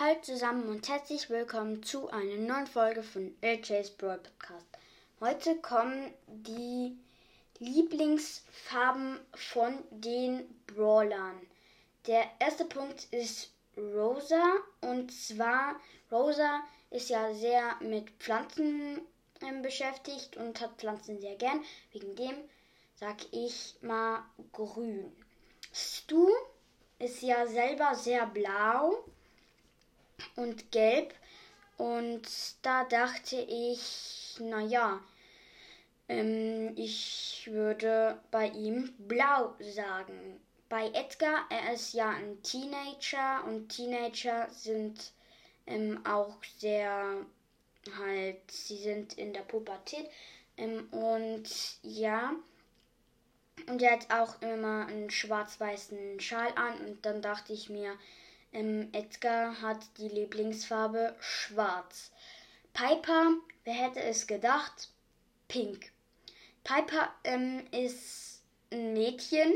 Hallo zusammen und herzlich willkommen zu einer neuen Folge von LJ's Brawl Podcast. Heute kommen die Lieblingsfarben von den Brawlern. Der erste Punkt ist Rosa und zwar Rosa ist ja sehr mit Pflanzen äh, beschäftigt und hat Pflanzen sehr gern. Wegen dem sag ich mal grün. Stu ist ja selber sehr blau und gelb. Und da dachte ich, naja, ähm, ich würde bei ihm blau sagen. Bei Edgar, er ist ja ein Teenager und Teenager sind ähm, auch sehr halt, sie sind in der Pubertät. Ähm, und ja, und er hat auch immer einen schwarz-weißen Schal an und dann dachte ich mir, ähm, Edgar hat die Lieblingsfarbe schwarz. Piper, wer hätte es gedacht? Pink. Piper ähm, ist ein Mädchen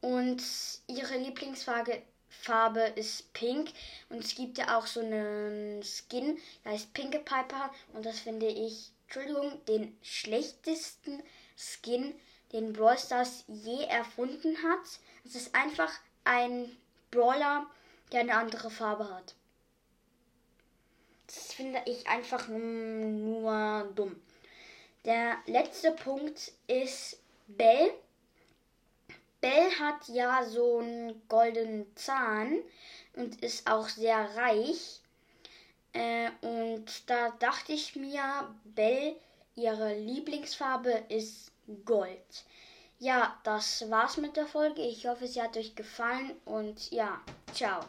und ihre Lieblingsfarbe Farbe ist pink und es gibt ja auch so einen Skin, der heißt Pinke Piper und das finde ich, Entschuldigung, den schlechtesten Skin, den Brawl Stars je erfunden hat. Es ist einfach ein Brawler, der eine andere Farbe hat. Das finde ich einfach nur dumm. Der letzte Punkt ist Bell. Bell hat ja so einen goldenen Zahn und ist auch sehr reich. Äh, und da dachte ich mir, Bell, ihre Lieblingsfarbe ist Gold. Ja, das war's mit der Folge. Ich hoffe, sie hat euch gefallen und ja, ciao.